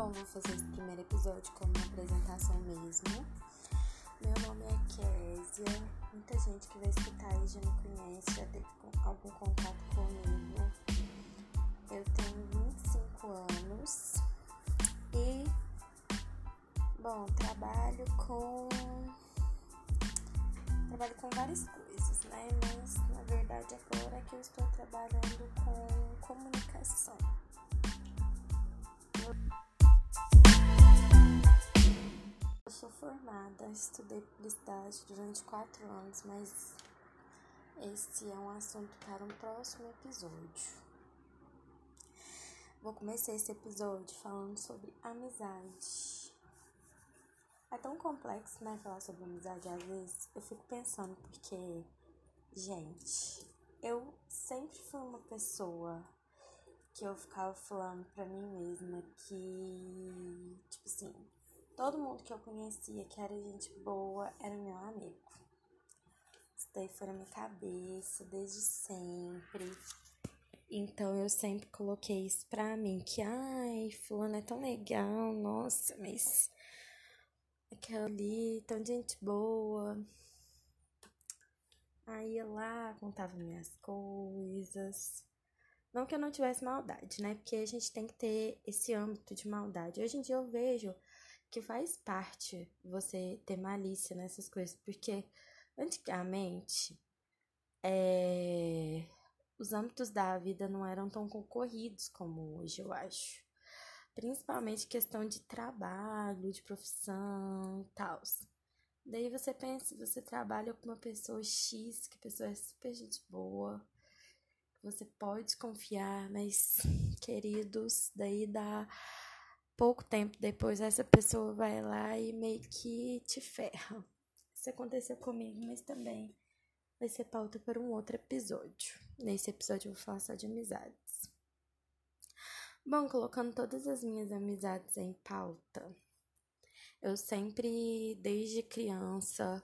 Bom, vou fazer esse primeiro episódio como uma apresentação mesmo. Meu nome é Késia. Muita gente que vai escutar aí já me conhece, já teve algum contato comigo. Eu tenho 25 anos e, bom, trabalho com. Trabalho com várias coisas, né? Mas na verdade agora é que eu estou trabalhando com comunicação. Sou formada, estudei publicidade durante quatro anos, mas esse é um assunto para um próximo episódio. Vou começar esse episódio falando sobre amizade. É tão complexo, né, falar sobre amizade às vezes. Eu fico pensando porque, gente, eu sempre fui uma pessoa que eu ficava falando pra mim mesma que, tipo assim, Todo mundo que eu conhecia que era gente boa era meu amigo. Isso daí foi na minha cabeça desde sempre. Então eu sempre coloquei isso pra mim, que ai, fulano é tão legal, nossa, mas aquela ali, tão gente boa. Aí ia lá, contava minhas coisas. Não que eu não tivesse maldade, né? Porque a gente tem que ter esse âmbito de maldade. Hoje em dia eu vejo que faz parte você ter malícia nessas coisas, porque antigamente é, os âmbitos da vida não eram tão concorridos como hoje, eu acho. Principalmente questão de trabalho, de profissão e tal. Daí você pensa, você trabalha com uma pessoa X, que a pessoa é super gente boa, você pode confiar, mas queridos, daí dá pouco tempo depois essa pessoa vai lá e meio que te ferra. Isso aconteceu comigo, mas também vai ser pauta para um outro episódio. Nesse episódio eu vou falar só de amizades. Bom, colocando todas as minhas amizades em pauta, eu sempre, desde criança,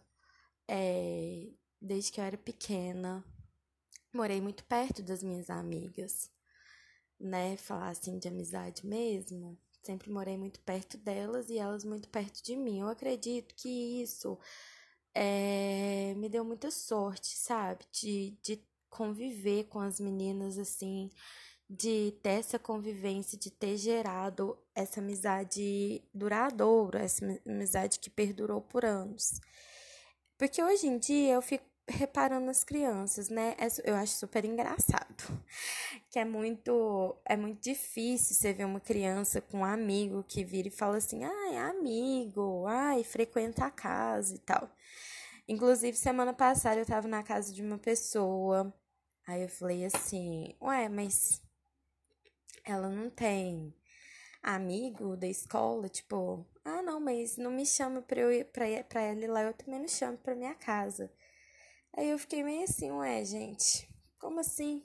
é, desde que eu era pequena, morei muito perto das minhas amigas, né? Falar assim de amizade mesmo. Sempre morei muito perto delas e elas muito perto de mim. Eu acredito que isso é, me deu muita sorte, sabe? De, de conviver com as meninas assim, de ter essa convivência, de ter gerado essa amizade duradoura, essa amizade que perdurou por anos. Porque hoje em dia eu fico reparando nas crianças, né? É eu acho super engraçado. Que é muito, é muito difícil você ver uma criança com um amigo que vira e fala assim: ai, amigo, ai, frequenta a casa e tal. Inclusive, semana passada eu tava na casa de uma pessoa. Aí eu falei assim: ué, mas ela não tem amigo da escola? Tipo, ah, não, mas não me chama pra eu ir pra, pra ela ir lá, eu também não chamo pra minha casa. Aí eu fiquei meio assim, ué, gente, como assim?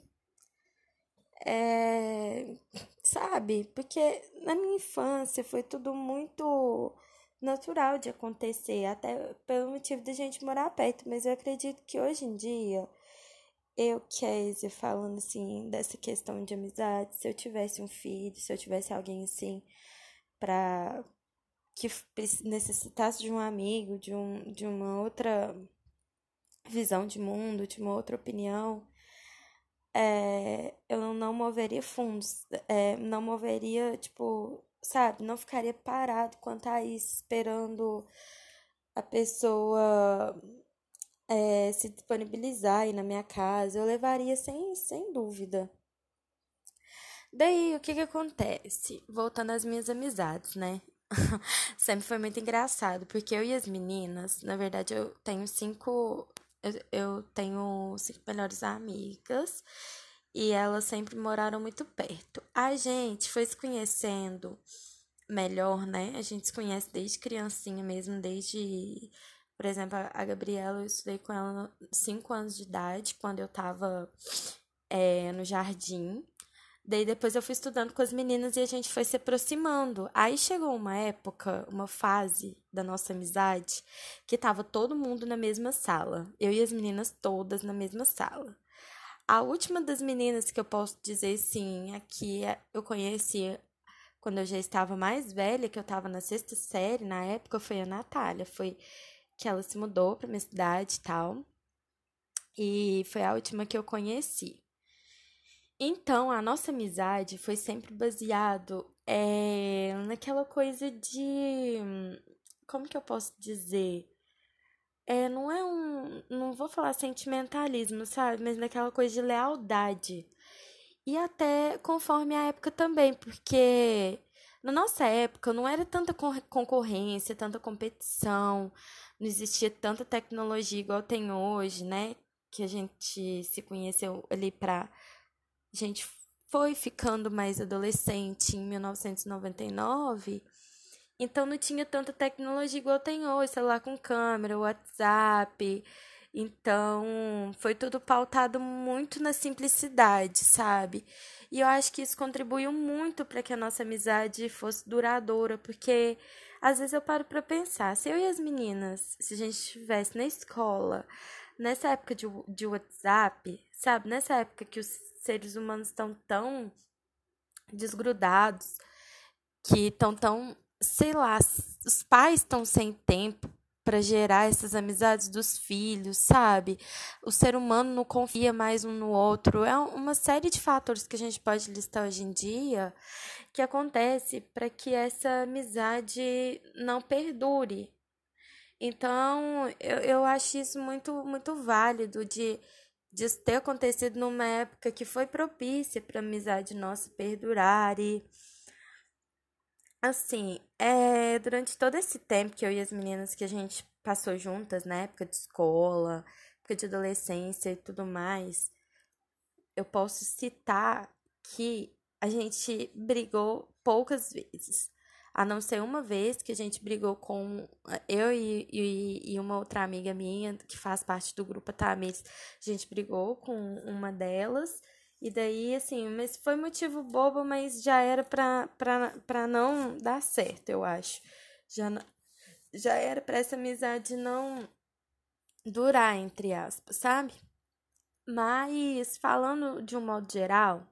É, sabe? Porque na minha infância foi tudo muito natural de acontecer, até pelo motivo de gente morar perto, mas eu acredito que hoje em dia, eu, Kézia, falando assim, dessa questão de amizade, se eu tivesse um filho, se eu tivesse alguém assim, pra que necessitasse de um amigo, de, um, de uma outra visão de mundo, de uma outra opinião, é, eu não moveria fundos, é, não moveria, tipo, sabe, não ficaria parado quanto a isso, esperando a pessoa é, se disponibilizar aí na minha casa, eu levaria sem, sem dúvida. Daí, o que que acontece? Voltando às minhas amizades, né? Sempre foi muito engraçado, porque eu e as meninas, na verdade, eu tenho cinco eu, eu tenho cinco melhores amigas e elas sempre moraram muito perto. A gente foi se conhecendo melhor, né? A gente se conhece desde criancinha mesmo, desde. Por exemplo, a Gabriela, eu estudei com ela 5 anos de idade, quando eu tava é, no jardim. Daí depois eu fui estudando com as meninas e a gente foi se aproximando. Aí chegou uma época, uma fase da nossa amizade, que tava todo mundo na mesma sala. Eu e as meninas todas na mesma sala. A última das meninas que eu posso dizer sim, aqui eu conheci quando eu já estava mais velha, que eu estava na sexta série, na época foi a Natália, foi que ela se mudou para minha cidade e tal. E foi a última que eu conheci. Então, a nossa amizade foi sempre baseado é, naquela coisa de. Como que eu posso dizer? É, não é um. Não vou falar sentimentalismo, sabe? Mas naquela coisa de lealdade. E até conforme a época também, porque na nossa época não era tanta concorrência, tanta competição, não existia tanta tecnologia igual tem hoje, né? Que a gente se conheceu ali pra. Gente foi ficando mais adolescente em 1999. Então não tinha tanta tecnologia igual tem hoje, celular com câmera, WhatsApp. Então, foi tudo pautado muito na simplicidade, sabe? E eu acho que isso contribuiu muito para que a nossa amizade fosse duradoura, porque às vezes eu paro para pensar, se eu e as meninas, se a gente estivesse na escola, nessa época de, de WhatsApp, sabe? Nessa época que os seres humanos estão tão desgrudados, que estão tão, sei lá, os pais estão sem tempo para gerar essas amizades dos filhos, sabe? O ser humano não confia mais um no outro. É uma série de fatores que a gente pode listar hoje em dia que acontece para que essa amizade não perdure. Então, eu, eu acho isso muito, muito válido de, de ter acontecido numa época que foi propícia para a amizade nossa perdurar e Assim, é, durante todo esse tempo que eu e as meninas que a gente passou juntas, na época de escola, época de adolescência e tudo mais, eu posso citar que a gente brigou poucas vezes. A não ser uma vez que a gente brigou com eu e, e, e uma outra amiga minha, que faz parte do grupo Tamires, a gente brigou com uma delas. E daí, assim, mas foi motivo bobo, mas já era pra, pra, pra não dar certo, eu acho. Já, já era pra essa amizade não durar, entre aspas, sabe? Mas, falando de um modo geral,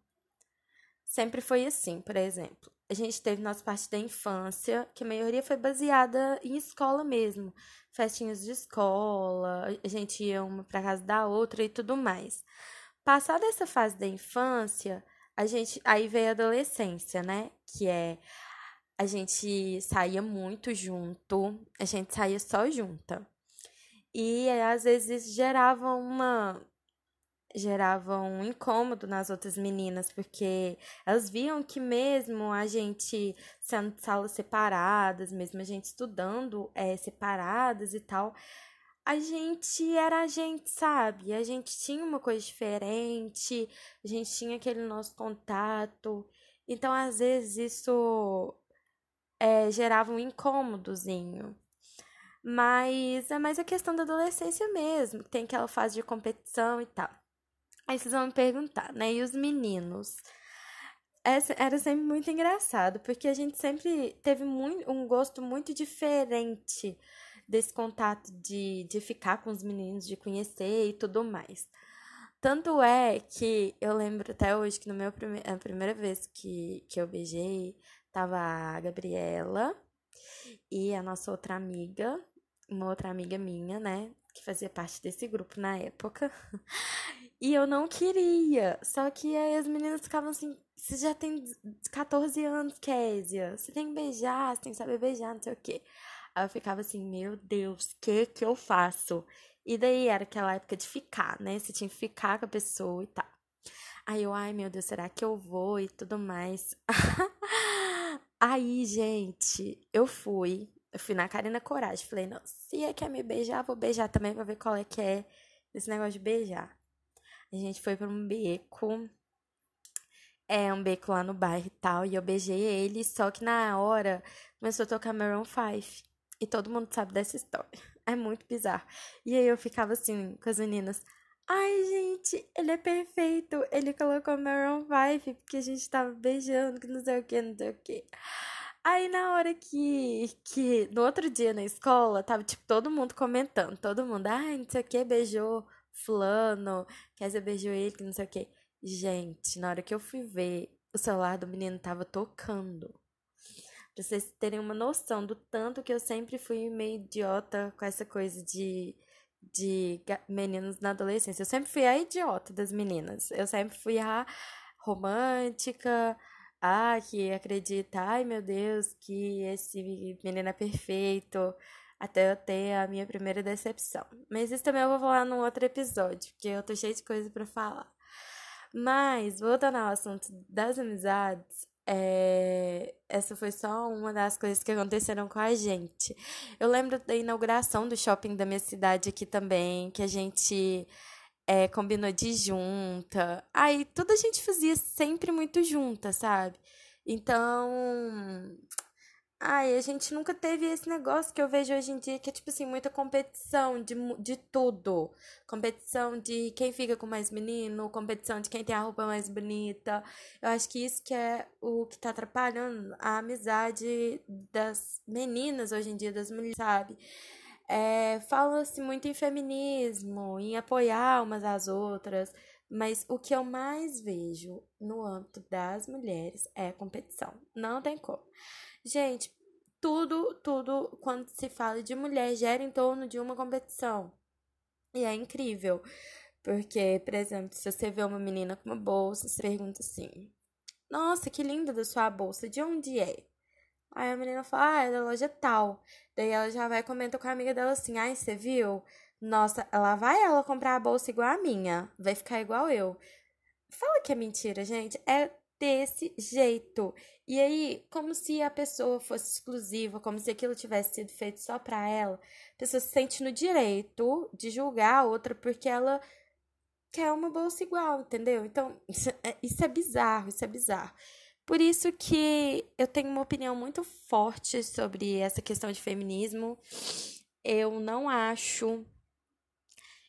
sempre foi assim, por exemplo. A gente teve nossa parte da infância, que a maioria foi baseada em escola mesmo. Festinhas de escola, a gente ia uma pra casa da outra e tudo mais. Passada essa fase da infância, a gente aí veio a adolescência, né? Que é a gente saía muito junto, a gente saía só junta. E às vezes gerava uma gerava um incômodo nas outras meninas, porque elas viam que mesmo a gente sendo salas separadas, mesmo a gente estudando é, separadas e tal, a gente era a gente, sabe? A gente tinha uma coisa diferente, a gente tinha aquele nosso contato. Então, às vezes, isso é, gerava um incômodozinho. Mas é mais a questão da adolescência mesmo, tem aquela fase de competição e tal. Aí vocês vão me perguntar, né? E os meninos? Era sempre muito engraçado, porque a gente sempre teve muito, um gosto muito diferente desse contato de, de ficar com os meninos, de conhecer e tudo mais. Tanto é que eu lembro até hoje que no meu prime a primeira vez que, que eu beijei, tava a Gabriela e a nossa outra amiga, uma outra amiga minha, né, que fazia parte desse grupo na época. E eu não queria. Só que aí as meninas ficavam assim: você já tem 14 anos, Késia. Você tem que beijar, você tem que saber beijar, não sei o quê. Aí eu ficava assim, meu Deus, o que que eu faço? E daí era aquela época de ficar, né? Você tinha que ficar com a pessoa e tal. Aí eu, ai meu Deus, será que eu vou e tudo mais? Aí, gente, eu fui. Eu fui na Karina Coragem. Falei, não, se é quer me beijar, vou beijar também pra ver qual é que é esse negócio de beijar. A gente foi pra um beco. É, um beco lá no bairro e tal. E eu beijei ele, só que na hora começou a tocar Maroon 5. E todo mundo sabe dessa história. É muito bizarro. E aí eu ficava assim com as meninas. Ai, gente, ele é perfeito. Ele colocou Maroon 5 porque a gente tava beijando, que não sei o que, não sei o que. Aí na hora que, que no outro dia na escola, tava tipo todo mundo comentando, todo mundo, ai, não sei o que, beijou fulano, quer beijou ele, que não sei o que. Gente, na hora que eu fui ver, o celular do menino tava tocando. Pra vocês terem uma noção do tanto que eu sempre fui meio idiota com essa coisa de, de meninos na adolescência. Eu sempre fui a idiota das meninas. Eu sempre fui a romântica, a que acredita, ai meu Deus, que esse menino é perfeito. Até eu ter a minha primeira decepção. Mas isso também eu vou falar num outro episódio, porque eu tô cheia de coisa para falar. Mas, voltando ao assunto das amizades, é... essa foi só uma das coisas que aconteceram com a gente. Eu lembro da inauguração do shopping da minha cidade aqui também, que a gente é, combinou de junta. Aí tudo a gente fazia sempre muito junta, sabe? Então, Ai, a gente nunca teve esse negócio que eu vejo hoje em dia, que é tipo assim, muita competição de, de tudo. Competição de quem fica com mais menino, competição de quem tem a roupa mais bonita. Eu acho que isso que é o que tá atrapalhando a amizade das meninas hoje em dia, das mulheres, sabe? É, Fala-se muito em feminismo, em apoiar umas às outras, mas o que eu mais vejo no âmbito das mulheres é competição. Não tem como. Gente, tudo, tudo, quando se fala de mulher, gera em torno de uma competição. E é incrível. Porque, por exemplo, se você vê uma menina com uma bolsa, você pergunta assim: Nossa, que linda da sua bolsa, de onde é? Aí a menina fala: Ah, é da loja tal. Daí ela já vai comentar com a amiga dela assim: Ai, você viu? Nossa, ela vai ela comprar a bolsa igual a minha, vai ficar igual eu. Fala que é mentira, gente. É desse jeito. E aí, como se a pessoa fosse exclusiva, como se aquilo tivesse sido feito só para ela, a pessoa se sente no direito de julgar a outra porque ela quer uma bolsa igual, entendeu? Então, isso é, isso é bizarro, isso é bizarro. Por isso que eu tenho uma opinião muito forte sobre essa questão de feminismo. Eu não acho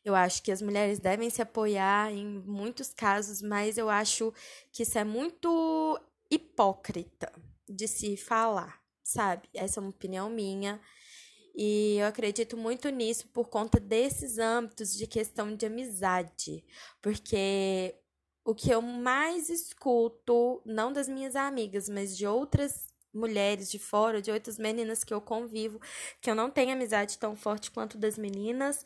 eu acho que as mulheres devem se apoiar em muitos casos, mas eu acho que isso é muito hipócrita de se falar, sabe? Essa é uma opinião minha. E eu acredito muito nisso por conta desses âmbitos de questão de amizade. Porque o que eu mais escuto, não das minhas amigas, mas de outras mulheres de fora, de outras meninas que eu convivo, que eu não tenho amizade tão forte quanto das meninas,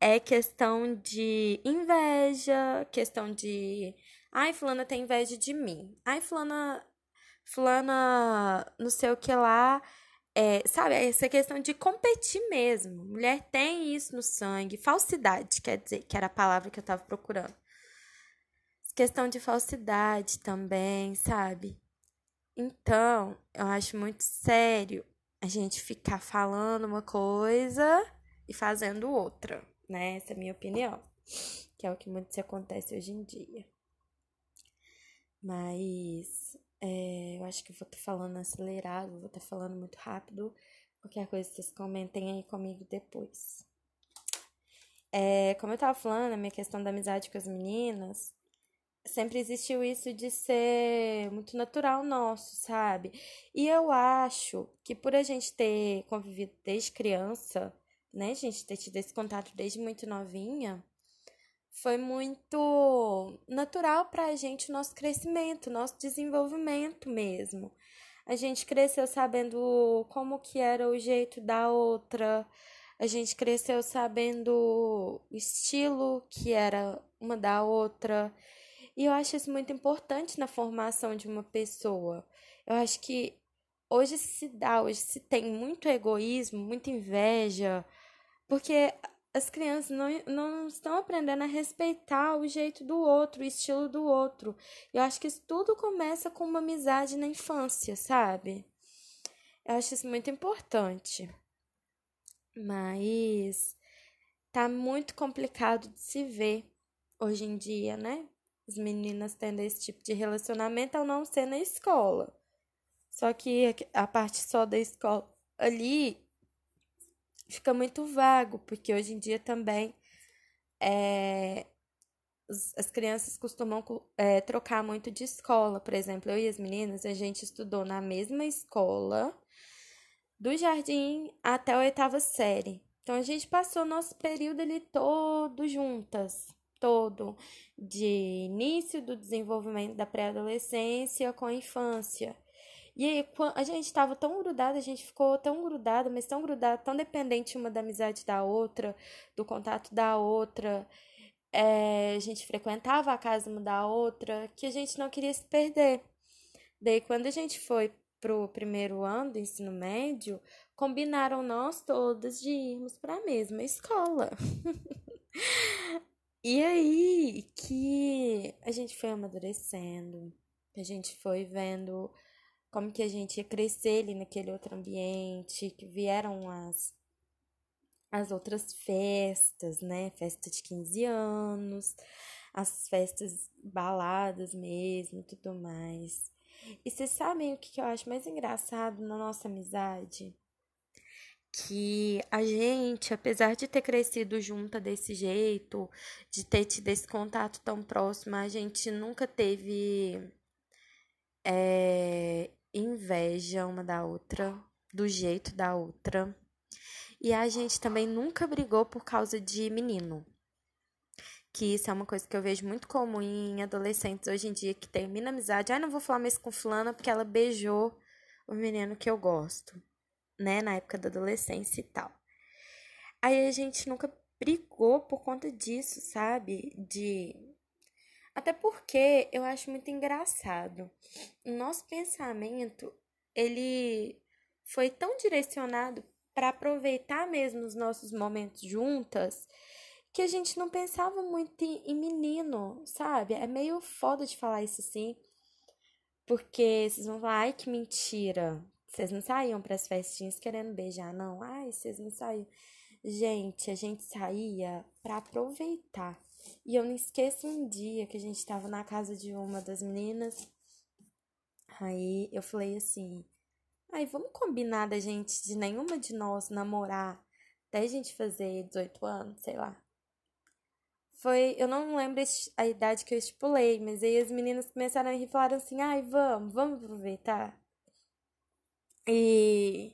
é questão de inveja, questão de. Ai, fulana tem inveja de mim. Ai, fulana. Fulana, não sei o que lá. É, sabe, essa questão de competir mesmo. Mulher tem isso no sangue. Falsidade, quer dizer, que era a palavra que eu tava procurando. Questão de falsidade também, sabe? Então, eu acho muito sério a gente ficar falando uma coisa e fazendo outra né? Essa é a minha opinião, que é o que muito se acontece hoje em dia. Mas é, eu acho que vou estar falando acelerado, vou estar falando muito rápido. Qualquer coisa vocês comentem aí comigo depois. É, como eu tava falando, a minha questão da amizade com as meninas, sempre existiu isso de ser muito natural nosso, sabe? E eu acho que por a gente ter convivido desde criança, né, gente, ter tido esse contato desde muito novinha, foi muito natural para a gente o nosso crescimento, nosso desenvolvimento mesmo. A gente cresceu sabendo como que era o jeito da outra, a gente cresceu sabendo o estilo que era uma da outra. E eu acho isso muito importante na formação de uma pessoa. Eu acho que hoje se dá, hoje se tem muito egoísmo, muita inveja, porque as crianças não, não estão aprendendo a respeitar o jeito do outro, o estilo do outro. Eu acho que isso tudo começa com uma amizade na infância, sabe? Eu acho isso muito importante. Mas tá muito complicado de se ver hoje em dia, né? As meninas tendo esse tipo de relacionamento ao não ser na escola. Só que a parte só da escola ali fica muito vago, porque hoje em dia também é, as crianças costumam é, trocar muito de escola. Por exemplo, eu e as meninas, a gente estudou na mesma escola, do jardim até a oitava série. Então a gente passou nosso período ali todo juntas, todo, de início do desenvolvimento da pré-adolescência com a infância. E aí, a gente tava tão grudada, a gente ficou tão grudada, mas tão grudada, tão dependente uma da amizade da outra, do contato da outra. É, a gente frequentava a casa uma da outra, que a gente não queria se perder. Daí, quando a gente foi pro primeiro ano do ensino médio, combinaram nós todas de irmos para a mesma escola. e aí que a gente foi amadurecendo, a gente foi vendo como que a gente ia crescer ali naquele outro ambiente, que vieram as as outras festas, né? Festa de 15 anos, as festas baladas mesmo, tudo mais. E vocês sabem o que eu acho mais engraçado na nossa amizade? que a gente, apesar de ter crescido junta desse jeito, de ter tido esse contato tão próximo, a gente nunca teve é, inveja uma da outra, do jeito da outra. E a gente também nunca brigou por causa de menino. Que isso é uma coisa que eu vejo muito comum em adolescentes hoje em dia, que termina amizade. Ai, não vou falar mais com fulana porque ela beijou o menino que eu gosto né, na época da adolescência e tal. Aí a gente nunca brigou por conta disso, sabe? De até porque eu acho muito engraçado. O nosso pensamento, ele foi tão direcionado para aproveitar mesmo os nossos momentos juntas, que a gente não pensava muito em menino, sabe? É meio foda de falar isso assim, porque vocês vão falar, ai que mentira. Vocês não saíam para as festinhas querendo beijar, não? Ai, vocês não saíam. Gente, a gente saía para aproveitar. E eu não esqueço um dia que a gente estava na casa de uma das meninas. Aí eu falei assim: ai, vamos combinar da gente, de nenhuma de nós namorar até a gente fazer 18 anos, sei lá. Foi, eu não lembro a idade que eu estipulei, mas aí as meninas começaram a rir e falaram assim: ai, vamos, vamos aproveitar. E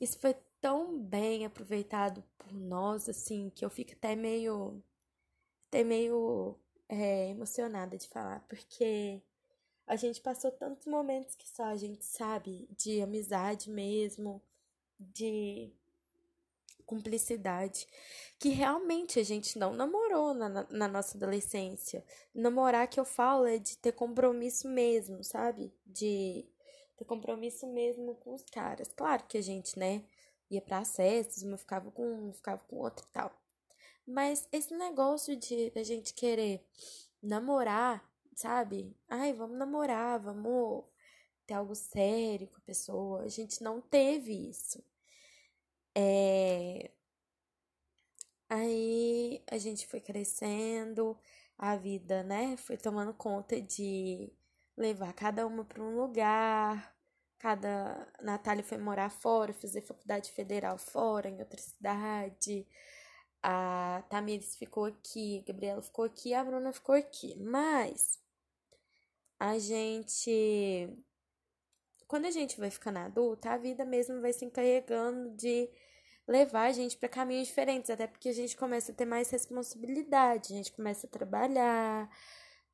isso foi tão bem aproveitado por nós, assim, que eu fico até meio. Até meio é, emocionada de falar, porque a gente passou tantos momentos que só a gente sabe, de amizade mesmo, de cumplicidade, que realmente a gente não namorou na, na nossa adolescência. Namorar que eu falo é de ter compromisso mesmo, sabe? De ter compromisso mesmo com os caras. Claro que a gente, né, ia para festas, uma ficava com um, ficava com outro e tal. Mas esse negócio de a gente querer namorar, sabe? Ai, vamos namorar, vamos ter algo sério com a pessoa. A gente não teve isso. É... Aí a gente foi crescendo, a vida, né, foi tomando conta de levar cada uma para um lugar. Cada Natália foi morar fora, fazer faculdade federal fora, em outra cidade. A Tamires ficou aqui, a Gabriela ficou aqui, a Bruna ficou aqui. Mas a gente quando a gente vai ficando adulta, a vida mesmo vai se encarregando de levar a gente para caminhos diferentes, até porque a gente começa a ter mais responsabilidade, a gente começa a trabalhar,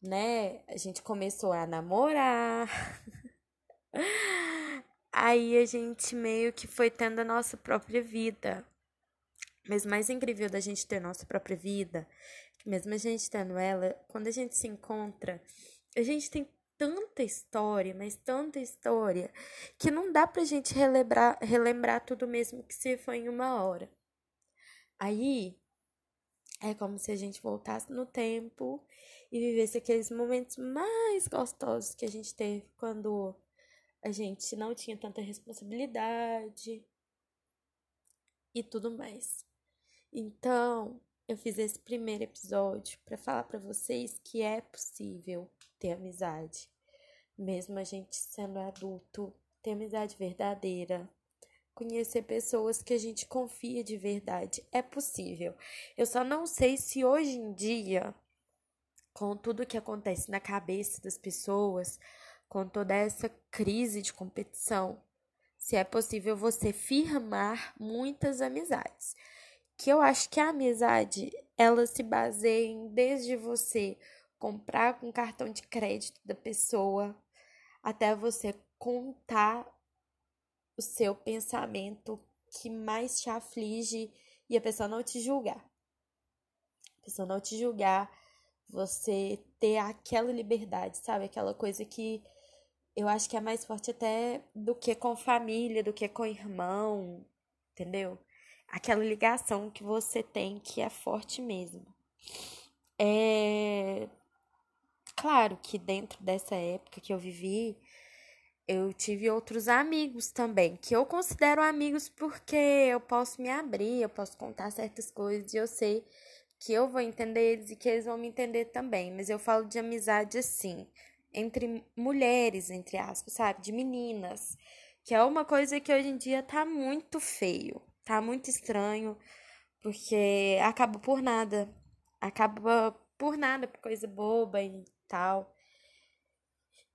né? A gente começou a namorar. Aí a gente meio que foi tendo a nossa própria vida. Mas mais incrível da gente ter nossa própria vida, mesmo a gente tendo ela, quando a gente se encontra, a gente tem tanta história, mas tanta história, que não dá pra gente relembrar, relembrar tudo mesmo que se foi em uma hora. Aí é como se a gente voltasse no tempo e vivesse aqueles momentos mais gostosos que a gente teve quando a gente não tinha tanta responsabilidade e tudo mais. Então, eu fiz esse primeiro episódio para falar para vocês que é possível ter amizade, mesmo a gente sendo adulto, ter amizade verdadeira, conhecer pessoas que a gente confia de verdade. É possível. Eu só não sei se hoje em dia com tudo que acontece na cabeça das pessoas, com toda essa crise de competição, se é possível você firmar muitas amizades. Que eu acho que a amizade, ela se baseia em desde você comprar com cartão de crédito da pessoa, até você contar o seu pensamento que mais te aflige e a pessoa não te julgar. A pessoa não te julgar, você ter aquela liberdade, sabe? Aquela coisa que eu acho que é mais forte até do que com família, do que com irmão, entendeu? Aquela ligação que você tem que é forte mesmo. É claro que dentro dessa época que eu vivi, eu tive outros amigos também, que eu considero amigos porque eu posso me abrir, eu posso contar certas coisas e eu sei que eu vou entender eles e que eles vão me entender também. Mas eu falo de amizade assim, entre mulheres, entre aspas, sabe? De meninas. Que é uma coisa que hoje em dia tá muito feio, tá muito estranho, porque acaba por nada. Acaba por nada, por coisa boba e tal.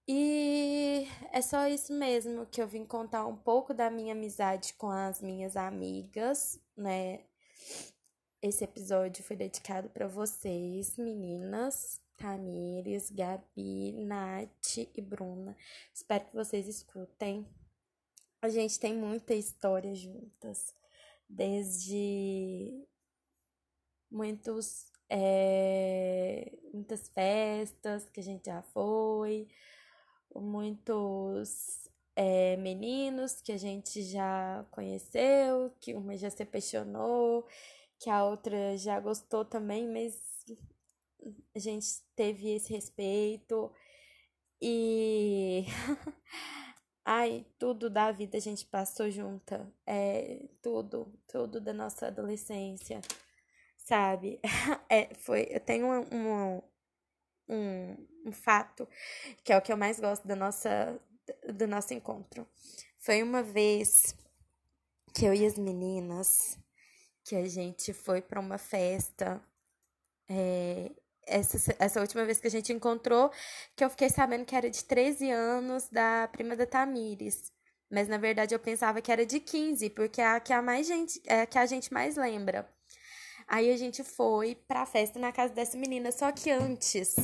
E é só isso mesmo que eu vim contar um pouco da minha amizade com as minhas amigas, né? Esse episódio foi dedicado para vocês, meninas, Tamires, Gabi, Nath e Bruna. Espero que vocês escutem. A gente tem muita história juntas, desde muitos, é, muitas festas que a gente já foi muitos é, meninos que a gente já conheceu, que uma já se apaixonou, que a outra já gostou também, mas a gente teve esse respeito. E ai, tudo da vida a gente passou junta, é tudo, tudo da nossa adolescência, sabe? É, foi, eu tenho uma um, um fato que é o que eu mais gosto da nossa, do nosso encontro. Foi uma vez que eu e as meninas, que a gente foi para uma festa. É, essa, essa última vez que a gente encontrou, que eu fiquei sabendo que era de 13 anos da prima da Tamires. Mas na verdade eu pensava que era de 15, porque é a que a mais gente, é a que a gente mais lembra. Aí a gente foi pra festa na casa dessa menina, só que antes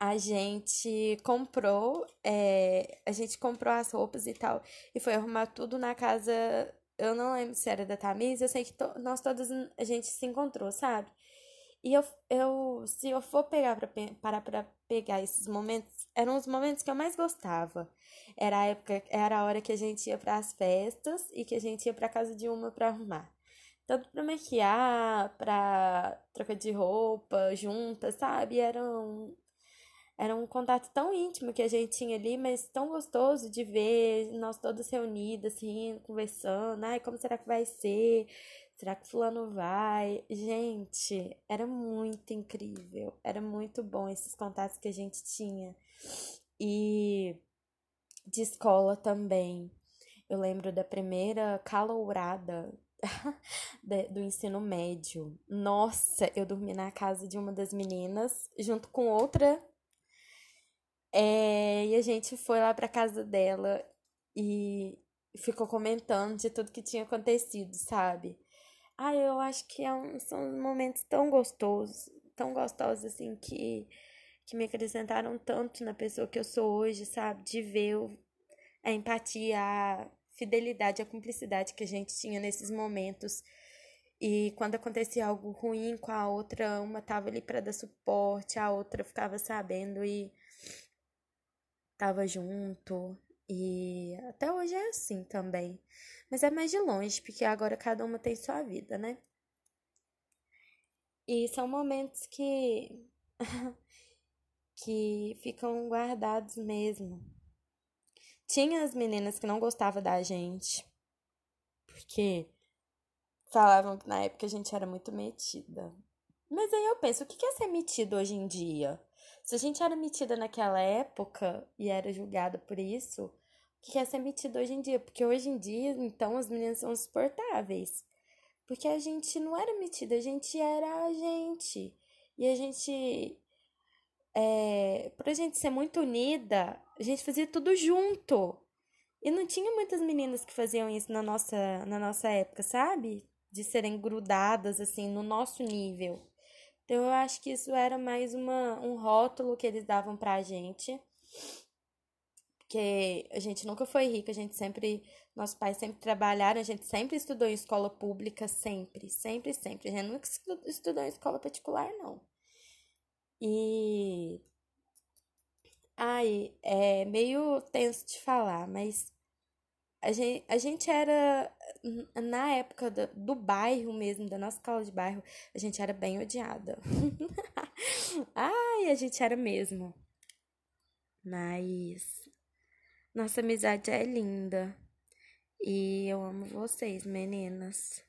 a gente comprou, é, a gente comprou as roupas e tal, e foi arrumar tudo na casa. Eu não lembro se era da Tamisa, eu sei que to, nós todas a gente se encontrou, sabe? E eu, eu se eu for pegar pra, parar pra pegar esses momentos, eram os momentos que eu mais gostava. Era a época, era a hora que a gente ia para as festas e que a gente ia para casa de uma para arrumar tanto para maquiar, para troca de roupa juntas, sabe? Era um, era um contato tão íntimo que a gente tinha ali, mas tão gostoso de ver nós todas reunidas, rindo, conversando. Ai, como será que vai ser? Será que fulano vai? Gente, era muito incrível. Era muito bom esses contatos que a gente tinha. E de escola também. Eu lembro da primeira calourada do ensino médio. Nossa, eu dormi na casa de uma das meninas, junto com outra. É, e a gente foi lá pra casa dela e ficou comentando de tudo que tinha acontecido, sabe? Ah, eu acho que é um, são momentos tão gostosos, tão gostosos assim que, que me acrescentaram tanto na pessoa que eu sou hoje, sabe? De ver a empatia, a fidelidade, a cumplicidade que a gente tinha nesses momentos. E quando acontecia algo ruim com a outra, uma tava ali para dar suporte, a outra ficava sabendo e tava junto. E até hoje é assim também. Mas é mais de longe, porque agora cada uma tem sua vida, né? E são momentos que que ficam guardados mesmo. Tinha as meninas que não gostavam da gente, porque falavam que na época a gente era muito metida. Mas aí eu penso, o que é ser metido hoje em dia? Se a gente era metida naquela época e era julgada por isso, que é ser metido hoje em dia? Porque hoje em dia, então, as meninas são insuportáveis. Porque a gente não era metida, a gente era a gente. E a gente é, pra gente ser muito unida, a gente fazia tudo junto. E não tinha muitas meninas que faziam isso na nossa, na nossa época, sabe? De serem grudadas, assim, no nosso nível. Então, eu acho que isso era mais uma, um rótulo que eles davam pra gente. Porque a gente nunca foi rica, a gente sempre. Nossos pais sempre trabalharam, a gente sempre estudou em escola pública, sempre, sempre, sempre. A gente nunca estudou em escola particular, não. E. Ai, é meio tenso de falar, mas a gente, a gente era, na época do, do bairro mesmo, da nossa escola de bairro, a gente era bem odiada. Ai, a gente era mesmo. Mas nossa amizade é linda. E eu amo vocês, meninas.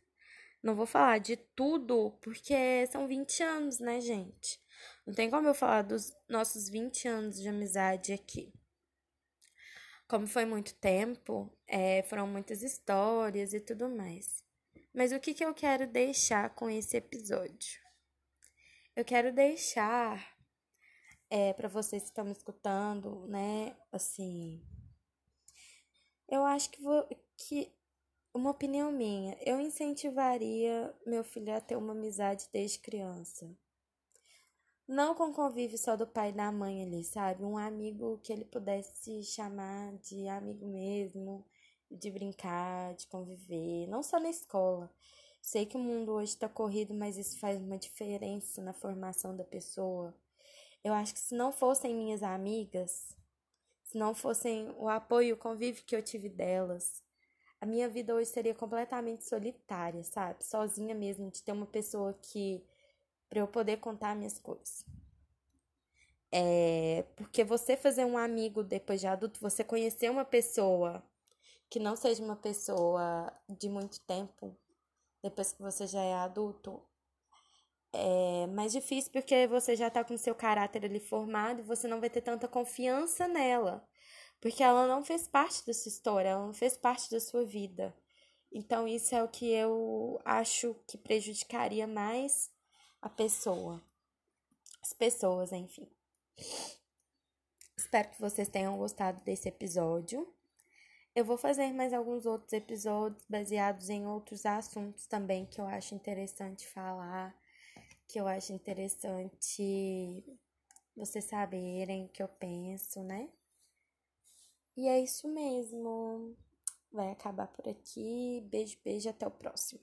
Não vou falar de tudo, porque são 20 anos, né, gente? Não tem como eu falar dos nossos 20 anos de amizade aqui. Como foi muito tempo, é, foram muitas histórias e tudo mais. Mas o que, que eu quero deixar com esse episódio? Eu quero deixar é, para vocês que estão me escutando, né? Assim, eu acho que, vou, que uma opinião minha, eu incentivaria meu filho a ter uma amizade desde criança. Não com convívio só do pai e da mãe ali, sabe? Um amigo que ele pudesse chamar de amigo mesmo, de brincar, de conviver, não só na escola. Sei que o mundo hoje está corrido, mas isso faz uma diferença na formação da pessoa. Eu acho que se não fossem minhas amigas, se não fossem o apoio e o convívio que eu tive delas, a minha vida hoje seria completamente solitária, sabe? Sozinha mesmo, de ter uma pessoa que para eu poder contar minhas coisas. É, porque você fazer um amigo depois de adulto, você conhecer uma pessoa que não seja uma pessoa de muito tempo, depois que você já é adulto, é mais difícil porque você já tá com seu caráter ali formado e você não vai ter tanta confiança nela. Porque ela não fez parte da sua história, ela não fez parte da sua vida. Então, isso é o que eu acho que prejudicaria mais a pessoa. As pessoas, enfim. Espero que vocês tenham gostado desse episódio. Eu vou fazer mais alguns outros episódios baseados em outros assuntos também que eu acho interessante falar, que eu acho interessante vocês saberem o que eu penso, né? E é isso mesmo. Vai acabar por aqui. Beijo, beijo, até o próximo.